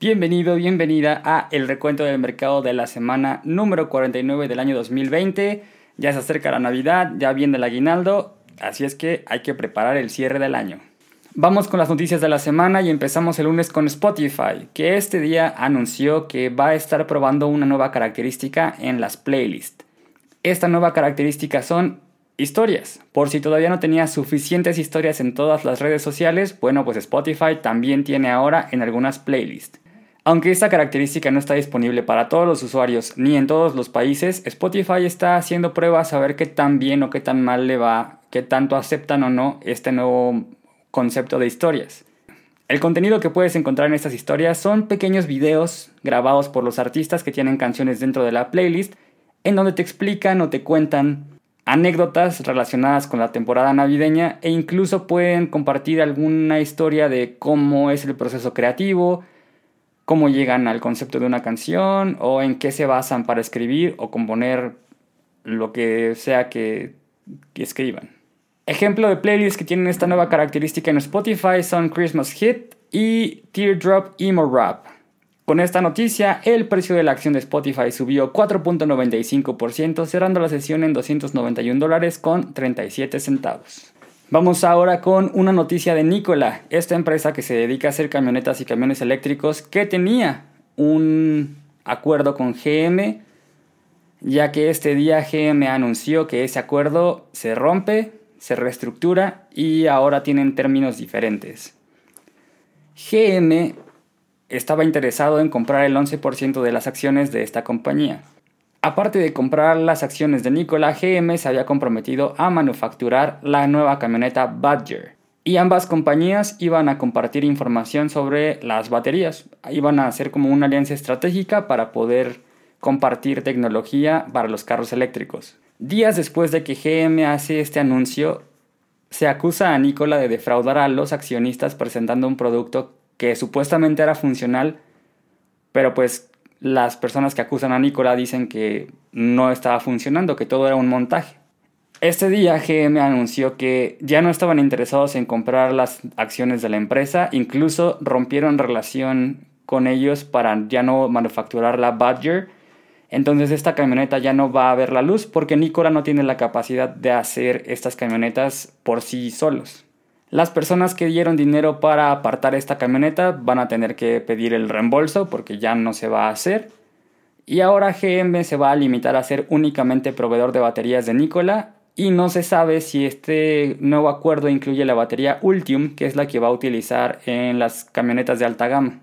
Bienvenido, bienvenida a el recuento del mercado de la semana número 49 del año 2020. Ya se acerca la Navidad, ya viene el aguinaldo, así es que hay que preparar el cierre del año. Vamos con las noticias de la semana y empezamos el lunes con Spotify, que este día anunció que va a estar probando una nueva característica en las playlists. Esta nueva característica son historias. Por si todavía no tenía suficientes historias en todas las redes sociales, bueno, pues Spotify también tiene ahora en algunas playlists. Aunque esta característica no está disponible para todos los usuarios ni en todos los países, Spotify está haciendo pruebas a ver qué tan bien o qué tan mal le va, qué tanto aceptan o no este nuevo concepto de historias. El contenido que puedes encontrar en estas historias son pequeños videos grabados por los artistas que tienen canciones dentro de la playlist, en donde te explican o te cuentan anécdotas relacionadas con la temporada navideña e incluso pueden compartir alguna historia de cómo es el proceso creativo, cómo llegan al concepto de una canción o en qué se basan para escribir o componer lo que sea que, escriban. Ejemplo de playlists que tienen esta nueva característica en Spotify son Christmas Hit y Teardrop Emo Rap. Con esta noticia, el precio de la acción de Spotify subió 4.95%, cerrando la sesión en 291 dólares con 37 centavos. Vamos ahora con una noticia de Nikola, esta empresa que se dedica a hacer camionetas y camiones eléctricos que tenía un acuerdo con GM, ya que este día GM anunció que ese acuerdo se rompe, se reestructura y ahora tienen términos diferentes. GM estaba interesado en comprar el 11% de las acciones de esta compañía. Aparte de comprar las acciones de Nikola, GM se había comprometido a manufacturar la nueva camioneta Badger. Y ambas compañías iban a compartir información sobre las baterías. Iban a hacer como una alianza estratégica para poder compartir tecnología para los carros eléctricos. Días después de que GM hace este anuncio, se acusa a Nikola de defraudar a los accionistas presentando un producto que supuestamente era funcional, pero pues las personas que acusan a Nicola dicen que no estaba funcionando, que todo era un montaje. Este día GM anunció que ya no estaban interesados en comprar las acciones de la empresa, incluso rompieron relación con ellos para ya no manufacturar la Badger. Entonces esta camioneta ya no va a ver la luz porque Nicola no tiene la capacidad de hacer estas camionetas por sí solos. Las personas que dieron dinero para apartar esta camioneta van a tener que pedir el reembolso porque ya no se va a hacer. Y ahora GM se va a limitar a ser únicamente proveedor de baterías de Nikola y no se sabe si este nuevo acuerdo incluye la batería Ultium, que es la que va a utilizar en las camionetas de alta gama.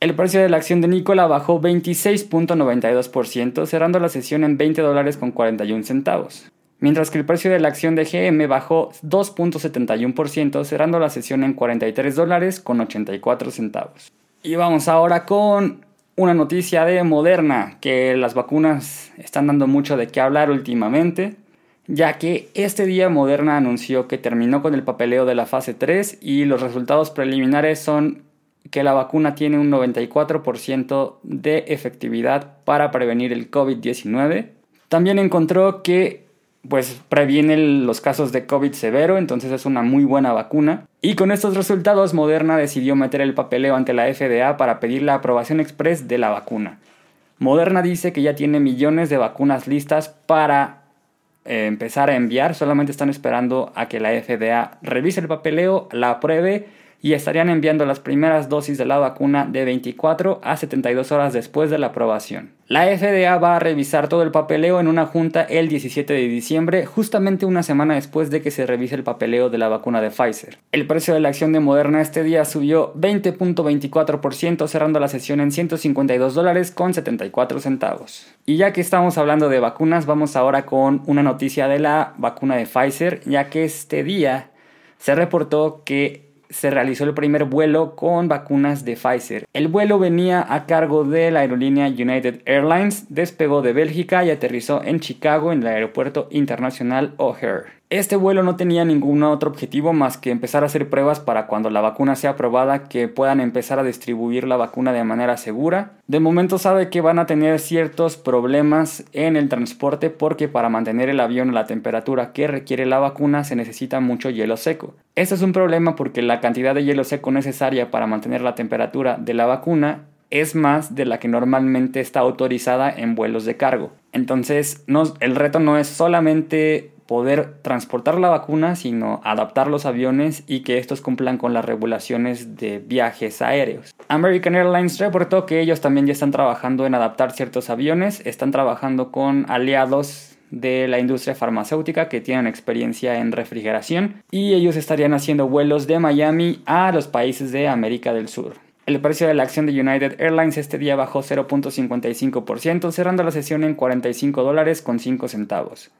El precio de la acción de Nikola bajó 26.92%, cerrando la sesión en 20 dólares con 41 centavos mientras que el precio de la acción de GM bajó 2.71%, cerrando la sesión en 43 dólares con 84 centavos. Y vamos ahora con una noticia de Moderna, que las vacunas están dando mucho de qué hablar últimamente, ya que este día Moderna anunció que terminó con el papeleo de la fase 3 y los resultados preliminares son que la vacuna tiene un 94% de efectividad para prevenir el COVID-19. También encontró que pues previene los casos de COVID severo, entonces es una muy buena vacuna. Y con estos resultados, Moderna decidió meter el papeleo ante la FDA para pedir la aprobación express de la vacuna. Moderna dice que ya tiene millones de vacunas listas para eh, empezar a enviar, solamente están esperando a que la FDA revise el papeleo, la apruebe y estarían enviando las primeras dosis de la vacuna de 24 a 72 horas después de la aprobación. La FDA va a revisar todo el papeleo en una junta el 17 de diciembre, justamente una semana después de que se revise el papeleo de la vacuna de Pfizer. El precio de la acción de Moderna este día subió 20.24%, cerrando la sesión en 152 dólares con 74 centavos. Y ya que estamos hablando de vacunas, vamos ahora con una noticia de la vacuna de Pfizer, ya que este día se reportó que se realizó el primer vuelo con vacunas de Pfizer. El vuelo venía a cargo de la aerolínea United Airlines, despegó de Bélgica y aterrizó en Chicago en el aeropuerto internacional O'Hare. Este vuelo no tenía ningún otro objetivo más que empezar a hacer pruebas para cuando la vacuna sea aprobada que puedan empezar a distribuir la vacuna de manera segura. De momento sabe que van a tener ciertos problemas en el transporte porque para mantener el avión a la temperatura que requiere la vacuna se necesita mucho hielo seco. Esto es un problema porque la cantidad de hielo seco necesaria para mantener la temperatura de la vacuna es más de la que normalmente está autorizada en vuelos de cargo. Entonces, el reto no es solamente poder transportar la vacuna, sino adaptar los aviones y que estos cumplan con las regulaciones de viajes aéreos. American Airlines reportó que ellos también ya están trabajando en adaptar ciertos aviones, están trabajando con aliados de la industria farmacéutica que tienen experiencia en refrigeración y ellos estarían haciendo vuelos de Miami a los países de América del Sur. El precio de la acción de United Airlines este día bajó 0.55%, cerrando la sesión en 45 dólares con 5 centavos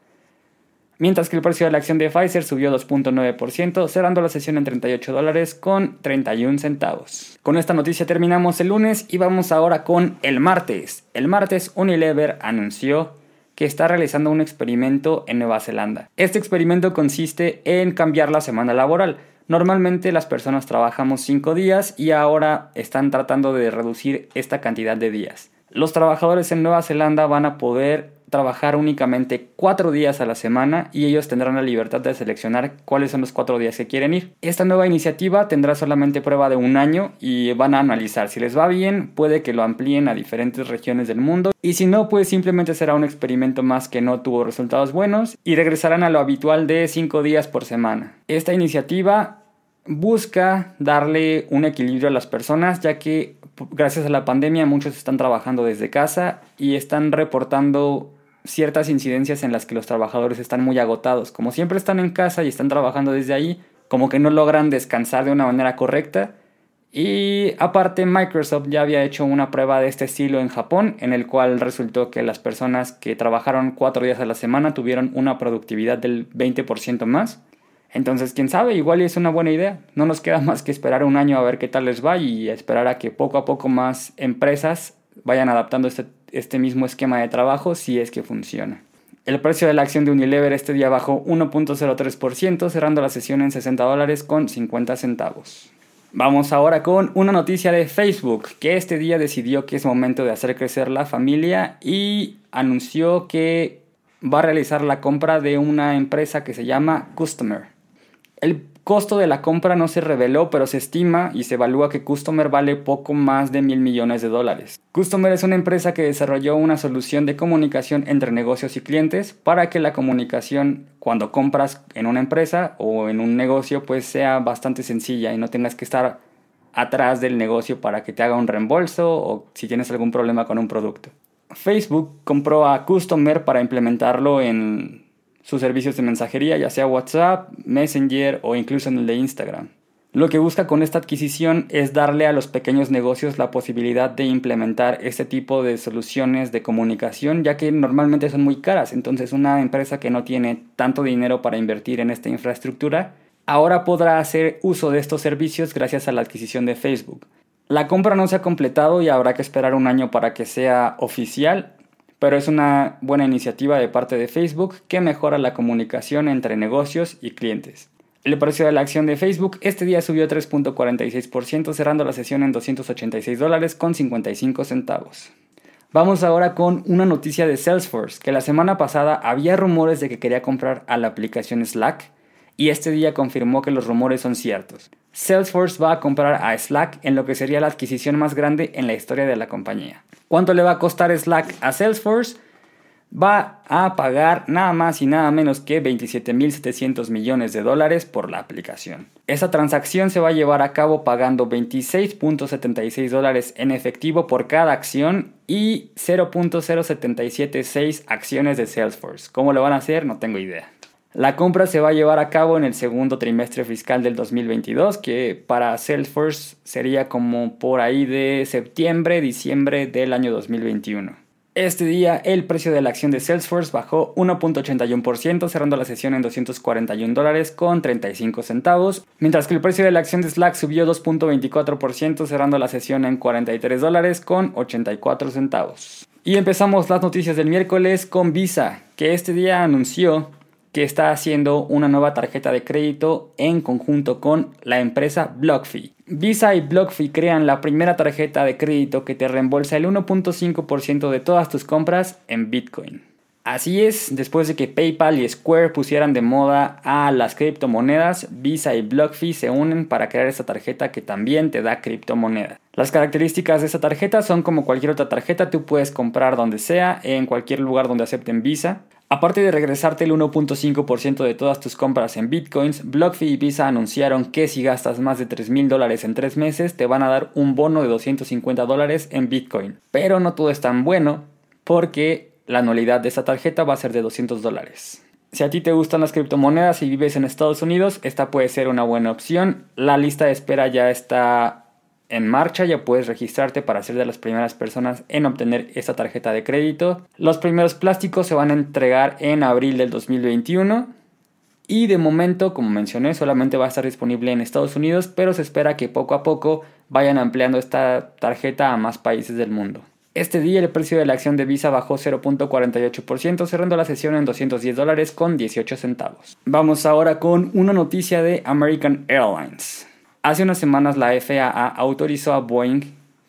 mientras que el precio de la acción de Pfizer subió 2.9%, cerrando la sesión en 38 dólares con 31 centavos. Con esta noticia terminamos el lunes y vamos ahora con el martes. El martes Unilever anunció que está realizando un experimento en Nueva Zelanda. Este experimento consiste en cambiar la semana laboral. Normalmente las personas trabajamos 5 días y ahora están tratando de reducir esta cantidad de días. Los trabajadores en Nueva Zelanda van a poder trabajar únicamente cuatro días a la semana y ellos tendrán la libertad de seleccionar cuáles son los cuatro días que quieren ir. Esta nueva iniciativa tendrá solamente prueba de un año y van a analizar si les va bien, puede que lo amplíen a diferentes regiones del mundo y si no, pues simplemente será un experimento más que no tuvo resultados buenos y regresarán a lo habitual de cinco días por semana. Esta iniciativa busca darle un equilibrio a las personas ya que gracias a la pandemia muchos están trabajando desde casa y están reportando ciertas incidencias en las que los trabajadores están muy agotados. Como siempre están en casa y están trabajando desde ahí, como que no logran descansar de una manera correcta. Y aparte Microsoft ya había hecho una prueba de este estilo en Japón, en el cual resultó que las personas que trabajaron cuatro días a la semana tuvieron una productividad del 20% más. Entonces, quién sabe, igual es una buena idea. No nos queda más que esperar un año a ver qué tal les va y esperar a que poco a poco más empresas vayan adaptando este este mismo esquema de trabajo si es que funciona. El precio de la acción de Unilever este día bajó 1.03%, cerrando la sesión en 60 dólares con 50 centavos. Vamos ahora con una noticia de Facebook, que este día decidió que es momento de hacer crecer la familia y anunció que va a realizar la compra de una empresa que se llama Customer. El costo de la compra no se reveló, pero se estima y se evalúa que Customer vale poco más de mil millones de dólares. Customer es una empresa que desarrolló una solución de comunicación entre negocios y clientes para que la comunicación cuando compras en una empresa o en un negocio pues sea bastante sencilla y no tengas que estar atrás del negocio para que te haga un reembolso o si tienes algún problema con un producto. Facebook compró a Customer para implementarlo en sus servicios de mensajería, ya sea WhatsApp, Messenger o incluso en el de Instagram. Lo que busca con esta adquisición es darle a los pequeños negocios la posibilidad de implementar este tipo de soluciones de comunicación, ya que normalmente son muy caras. Entonces una empresa que no tiene tanto dinero para invertir en esta infraestructura, ahora podrá hacer uso de estos servicios gracias a la adquisición de Facebook. La compra no se ha completado y habrá que esperar un año para que sea oficial, pero es una buena iniciativa de parte de Facebook que mejora la comunicación entre negocios y clientes. El precio de la acción de Facebook este día subió 3.46%, cerrando la sesión en 286 dólares con 55 centavos. Vamos ahora con una noticia de Salesforce, que la semana pasada había rumores de que quería comprar a la aplicación Slack y este día confirmó que los rumores son ciertos. Salesforce va a comprar a Slack en lo que sería la adquisición más grande en la historia de la compañía. ¿Cuánto le va a costar Slack a Salesforce? Va a pagar nada más y nada menos que 27.700 millones de dólares por la aplicación. Esa transacción se va a llevar a cabo pagando 26.76 dólares en efectivo por cada acción y 0.0776 acciones de Salesforce. ¿Cómo lo van a hacer? No tengo idea. La compra se va a llevar a cabo en el segundo trimestre fiscal del 2022, que para Salesforce sería como por ahí de septiembre, diciembre del año 2021. Este día el precio de la acción de Salesforce bajó 1.81%, cerrando la sesión en 241 dólares con 35 centavos, mientras que el precio de la acción de Slack subió 2.24%, cerrando la sesión en 43 dólares con 84 centavos. Y empezamos las noticias del miércoles con Visa, que este día anunció que está haciendo una nueva tarjeta de crédito en conjunto con la empresa BlockFi. Visa y BlockFi crean la primera tarjeta de crédito que te reembolsa el 1.5% de todas tus compras en Bitcoin. Así es, después de que PayPal y Square pusieran de moda a las criptomonedas, Visa y BlockFi se unen para crear esta tarjeta que también te da criptomonedas. Las características de esta tarjeta son como cualquier otra tarjeta, tú puedes comprar donde sea, en cualquier lugar donde acepten Visa. Aparte de regresarte el 1.5% de todas tus compras en bitcoins, BlockFi y Visa anunciaron que si gastas más de 3 mil dólares en 3 meses, te van a dar un bono de 250 dólares en bitcoin. Pero no todo es tan bueno, porque la anualidad de esta tarjeta va a ser de 200 dólares. Si a ti te gustan las criptomonedas y vives en Estados Unidos, esta puede ser una buena opción. La lista de espera ya está en marcha, ya puedes registrarte para ser de las primeras personas en obtener esta tarjeta de crédito. Los primeros plásticos se van a entregar en abril del 2021 y de momento, como mencioné, solamente va a estar disponible en Estados Unidos, pero se espera que poco a poco vayan ampliando esta tarjeta a más países del mundo. Este día el precio de la acción de Visa bajó 0.48%, cerrando la sesión en 210 dólares con 18 centavos. Vamos ahora con una noticia de American Airlines. Hace unas semanas la FAA autorizó a Boeing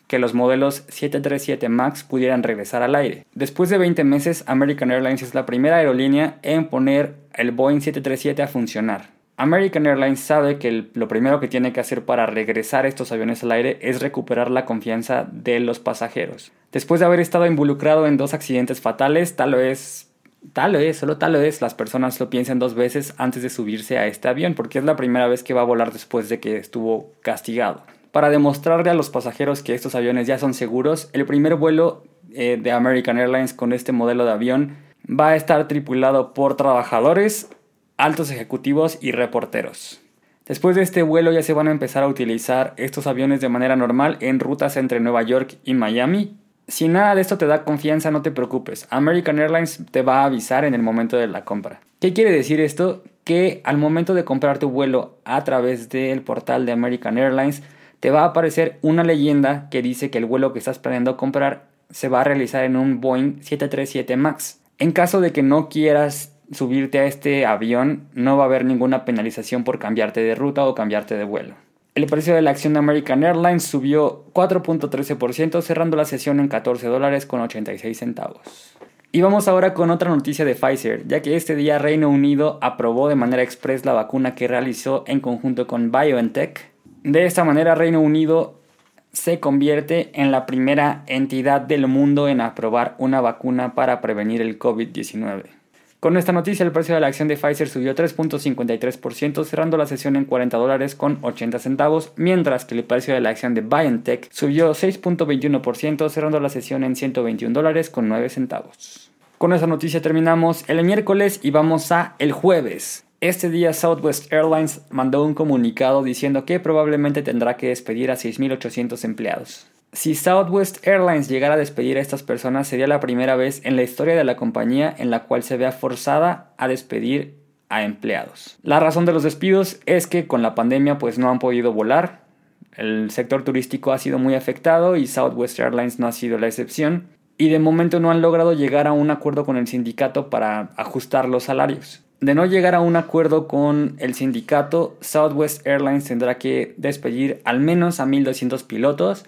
que los modelos 737 MAX pudieran regresar al aire. Después de 20 meses, American Airlines es la primera aerolínea en poner el Boeing 737 a funcionar. American Airlines sabe que lo primero que tiene que hacer para regresar estos aviones al aire es recuperar la confianza de los pasajeros. Después de haber estado involucrado en dos accidentes fatales, tal vez Tal vez, solo tal vez las personas lo piensen dos veces antes de subirse a este avión, porque es la primera vez que va a volar después de que estuvo castigado. Para demostrarle a los pasajeros que estos aviones ya son seguros, el primer vuelo eh, de American Airlines con este modelo de avión va a estar tripulado por trabajadores, altos ejecutivos y reporteros. Después de este vuelo ya se van a empezar a utilizar estos aviones de manera normal en rutas entre Nueva York y Miami, si nada de esto te da confianza, no te preocupes. American Airlines te va a avisar en el momento de la compra. ¿Qué quiere decir esto? Que al momento de comprar tu vuelo a través del portal de American Airlines, te va a aparecer una leyenda que dice que el vuelo que estás planeando comprar se va a realizar en un Boeing 737 MAX. En caso de que no quieras subirte a este avión, no va a haber ninguna penalización por cambiarte de ruta o cambiarte de vuelo. El precio de la acción de American Airlines subió 4.13%, cerrando la sesión en 14 dólares con 86 centavos. Y vamos ahora con otra noticia de Pfizer, ya que este día Reino Unido aprobó de manera express la vacuna que realizó en conjunto con BioNTech. De esta manera Reino Unido se convierte en la primera entidad del mundo en aprobar una vacuna para prevenir el COVID-19. Con esta noticia, el precio de la acción de Pfizer subió 3.53%, cerrando la sesión en 40 dólares con 80 centavos, mientras que el precio de la acción de BioNTech subió 6.21%, cerrando la sesión en 121 dólares con 9 centavos. Con esta noticia terminamos el miércoles y vamos a el jueves. Este día Southwest Airlines mandó un comunicado diciendo que probablemente tendrá que despedir a 6.800 empleados. Si Southwest Airlines llegara a despedir a estas personas, sería la primera vez en la historia de la compañía en la cual se vea forzada a despedir a empleados. La razón de los despidos es que con la pandemia pues no han podido volar, el sector turístico ha sido muy afectado y Southwest Airlines no ha sido la excepción y de momento no han logrado llegar a un acuerdo con el sindicato para ajustar los salarios. De no llegar a un acuerdo con el sindicato, Southwest Airlines tendrá que despedir al menos a 1.200 pilotos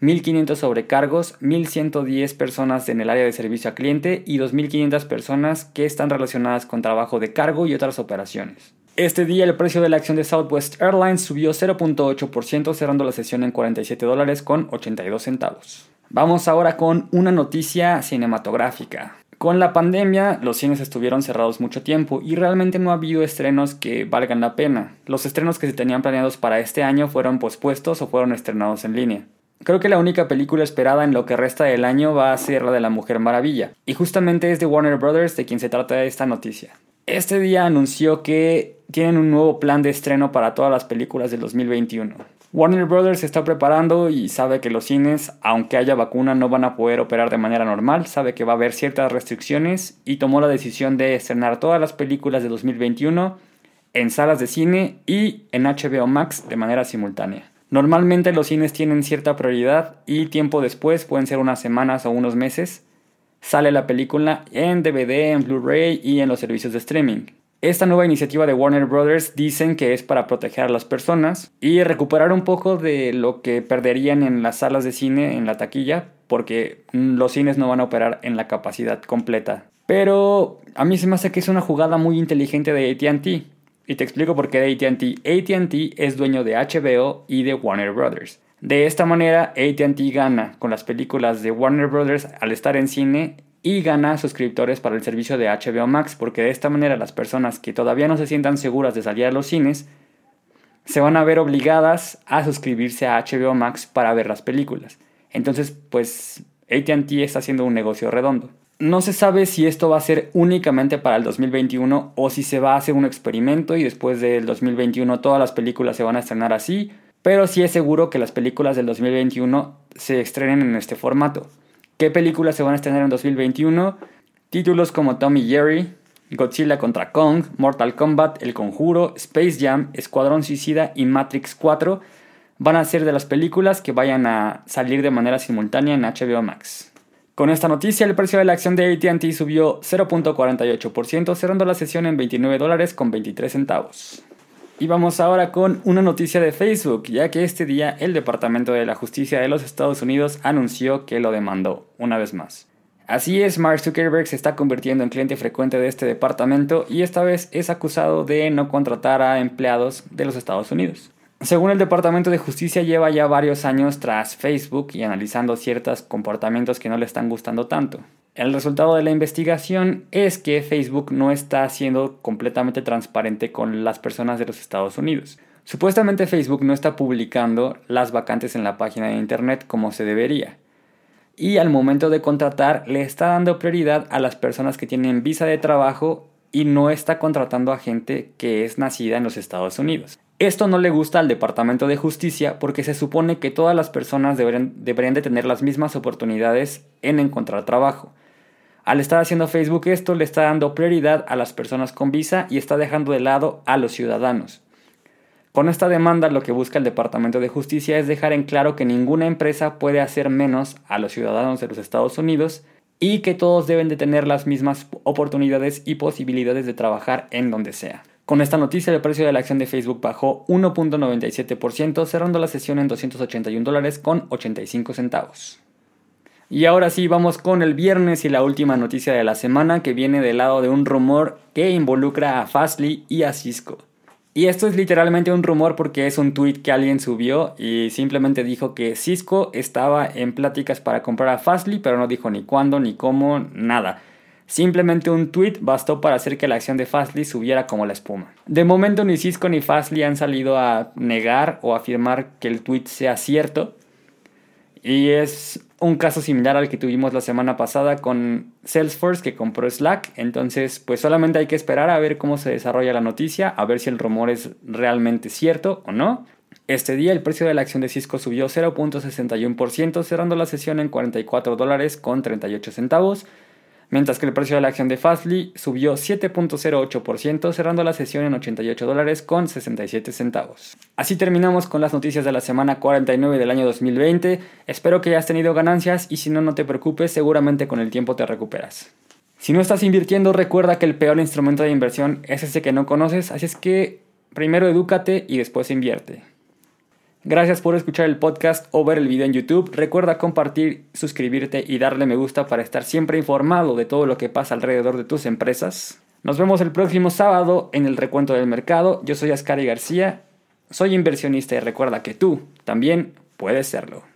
1.500 sobrecargos, 1.110 personas en el área de servicio a cliente y 2.500 personas que están relacionadas con trabajo de cargo y otras operaciones. Este día el precio de la acción de Southwest Airlines subió 0.8% cerrando la sesión en 47 dólares con 82 centavos. Vamos ahora con una noticia cinematográfica. Con la pandemia, los cines estuvieron cerrados mucho tiempo y realmente no ha habido estrenos que valgan la pena. Los estrenos que se tenían planeados para este año fueron pospuestos o fueron estrenados en línea. Creo que la única película esperada en lo que resta del año va a ser la de la Mujer Maravilla, y justamente es de Warner Brothers de quien se trata esta noticia. Este día anunció que tienen un nuevo plan de estreno para todas las películas del 2021. Warner Brothers está preparando y sabe que los cines, aunque haya vacuna, no van a poder operar de manera normal, sabe que va a haber ciertas restricciones y tomó la decisión de estrenar todas las películas de 2021 en salas de cine y en HBO Max de manera simultánea. Normalmente los cines tienen cierta prioridad y tiempo después, pueden ser unas semanas o unos meses, sale la película en DVD, en Blu-ray y en los servicios de streaming. Esta nueva iniciativa de Warner Brothers dicen que es para proteger a las personas y recuperar un poco de lo que perderían en las salas de cine en la taquilla, porque los cines no van a operar en la capacidad completa Pero a mí se me hace que es una jugada muy inteligente de ATT. Y te explico por qué de ATT. ATT es dueño de HBO y de Warner Brothers. De esta manera, ATT gana con las películas de Warner Brothers al estar en cine y gana suscriptores para el servicio de HBO Max, porque de esta manera las personas que todavía no se sientan seguras de salir a los cines se van a ver obligadas a suscribirse a HBO Max para ver las películas. Entonces, pues ATT está haciendo un negocio redondo. No se sabe si esto va a ser únicamente para el 2021 o si se va a hacer un experimento y después del 2021 todas las películas se van a estrenar así, pero sí es seguro que las películas del 2021 se estrenen en este formato. ¿Qué películas se van a estrenar en 2021? Títulos como Tommy Jerry, Godzilla contra Kong, Mortal Kombat, El Conjuro, Space Jam, Escuadrón Suicida y Matrix 4 van a ser de las películas que vayan a salir de manera simultánea en HBO Max. Con esta noticia, el precio de la acción de ATT subió 0.48%, cerrando la sesión en 29 dólares con 23 centavos. Y vamos ahora con una noticia de Facebook, ya que este día el Departamento de la Justicia de los Estados Unidos anunció que lo demandó, una vez más. Así es, Mark Zuckerberg se está convirtiendo en cliente frecuente de este departamento y esta vez es acusado de no contratar a empleados de los Estados Unidos. Según el Departamento de Justicia, lleva ya varios años tras Facebook y analizando ciertos comportamientos que no le están gustando tanto. El resultado de la investigación es que Facebook no está siendo completamente transparente con las personas de los Estados Unidos. Supuestamente Facebook no está publicando las vacantes en la página de Internet como se debería. Y al momento de contratar le está dando prioridad a las personas que tienen visa de trabajo y no está contratando a gente que es nacida en los Estados Unidos. Esto no le gusta al Departamento de Justicia porque se supone que todas las personas deberían, de tener las mismas oportunidades en encontrar trabajo. Al estar haciendo Facebook esto le está dando prioridad a las personas con visa y está dejando de lado a los ciudadanos. Con esta demanda lo que busca el Departamento de Justicia es dejar en claro que ninguna empresa puede hacer menos a los ciudadanos de los Estados Unidos y que todos deben de tener las mismas oportunidades y posibilidades de trabajar en donde sea. Con esta noticia, el precio de la acción de Facebook bajó 1.97%, cerrando la sesión en 281 dólares con 85 centavos. Y ahora sí, vamos con el viernes y la última noticia de la semana que viene del lado de un rumor que involucra a Fastly y a Cisco. Y esto es literalmente un rumor porque es un tweet que alguien subió y simplemente dijo que Cisco estaba en pláticas para comprar a Fastly, pero no dijo ni cuándo, ni cómo, nada. Simplemente un tweet bastó para hacer que la acción de Fastly subiera como la espuma. De momento ni Cisco ni Fastly han salido a negar o afirmar que el tweet sea cierto. Y es un caso similar al que tuvimos la semana pasada con Salesforce que compró Slack. Entonces, pues solamente hay que esperar a ver cómo se desarrolla la noticia, a ver si el rumor es realmente cierto o no. Este día el precio de la acción de Cisco subió 0.61%, cerrando la sesión en 44 dólares con 38 centavos mientras que el precio de la acción de Fastly subió 7.08%, cerrando la sesión en 88 dólares con 67 centavos. Así terminamos con las noticias de la semana 49 del año 2020. Espero que hayas tenido ganancias y si no, no te preocupes, seguramente con el tiempo te recuperas. Si no estás invirtiendo, recuerda que el peor instrumento de inversión es ese que no conoces, así es que primero edúcate y después invierte. Gracias por escuchar el podcast o ver el video en YouTube. Recuerda compartir, suscribirte y darle me gusta para estar siempre informado de todo lo que pasa alrededor de tus empresas. Nos vemos el próximo sábado en el recuento del mercado. Yo soy Ascari García, soy inversionista y recuerda que tú también puedes serlo.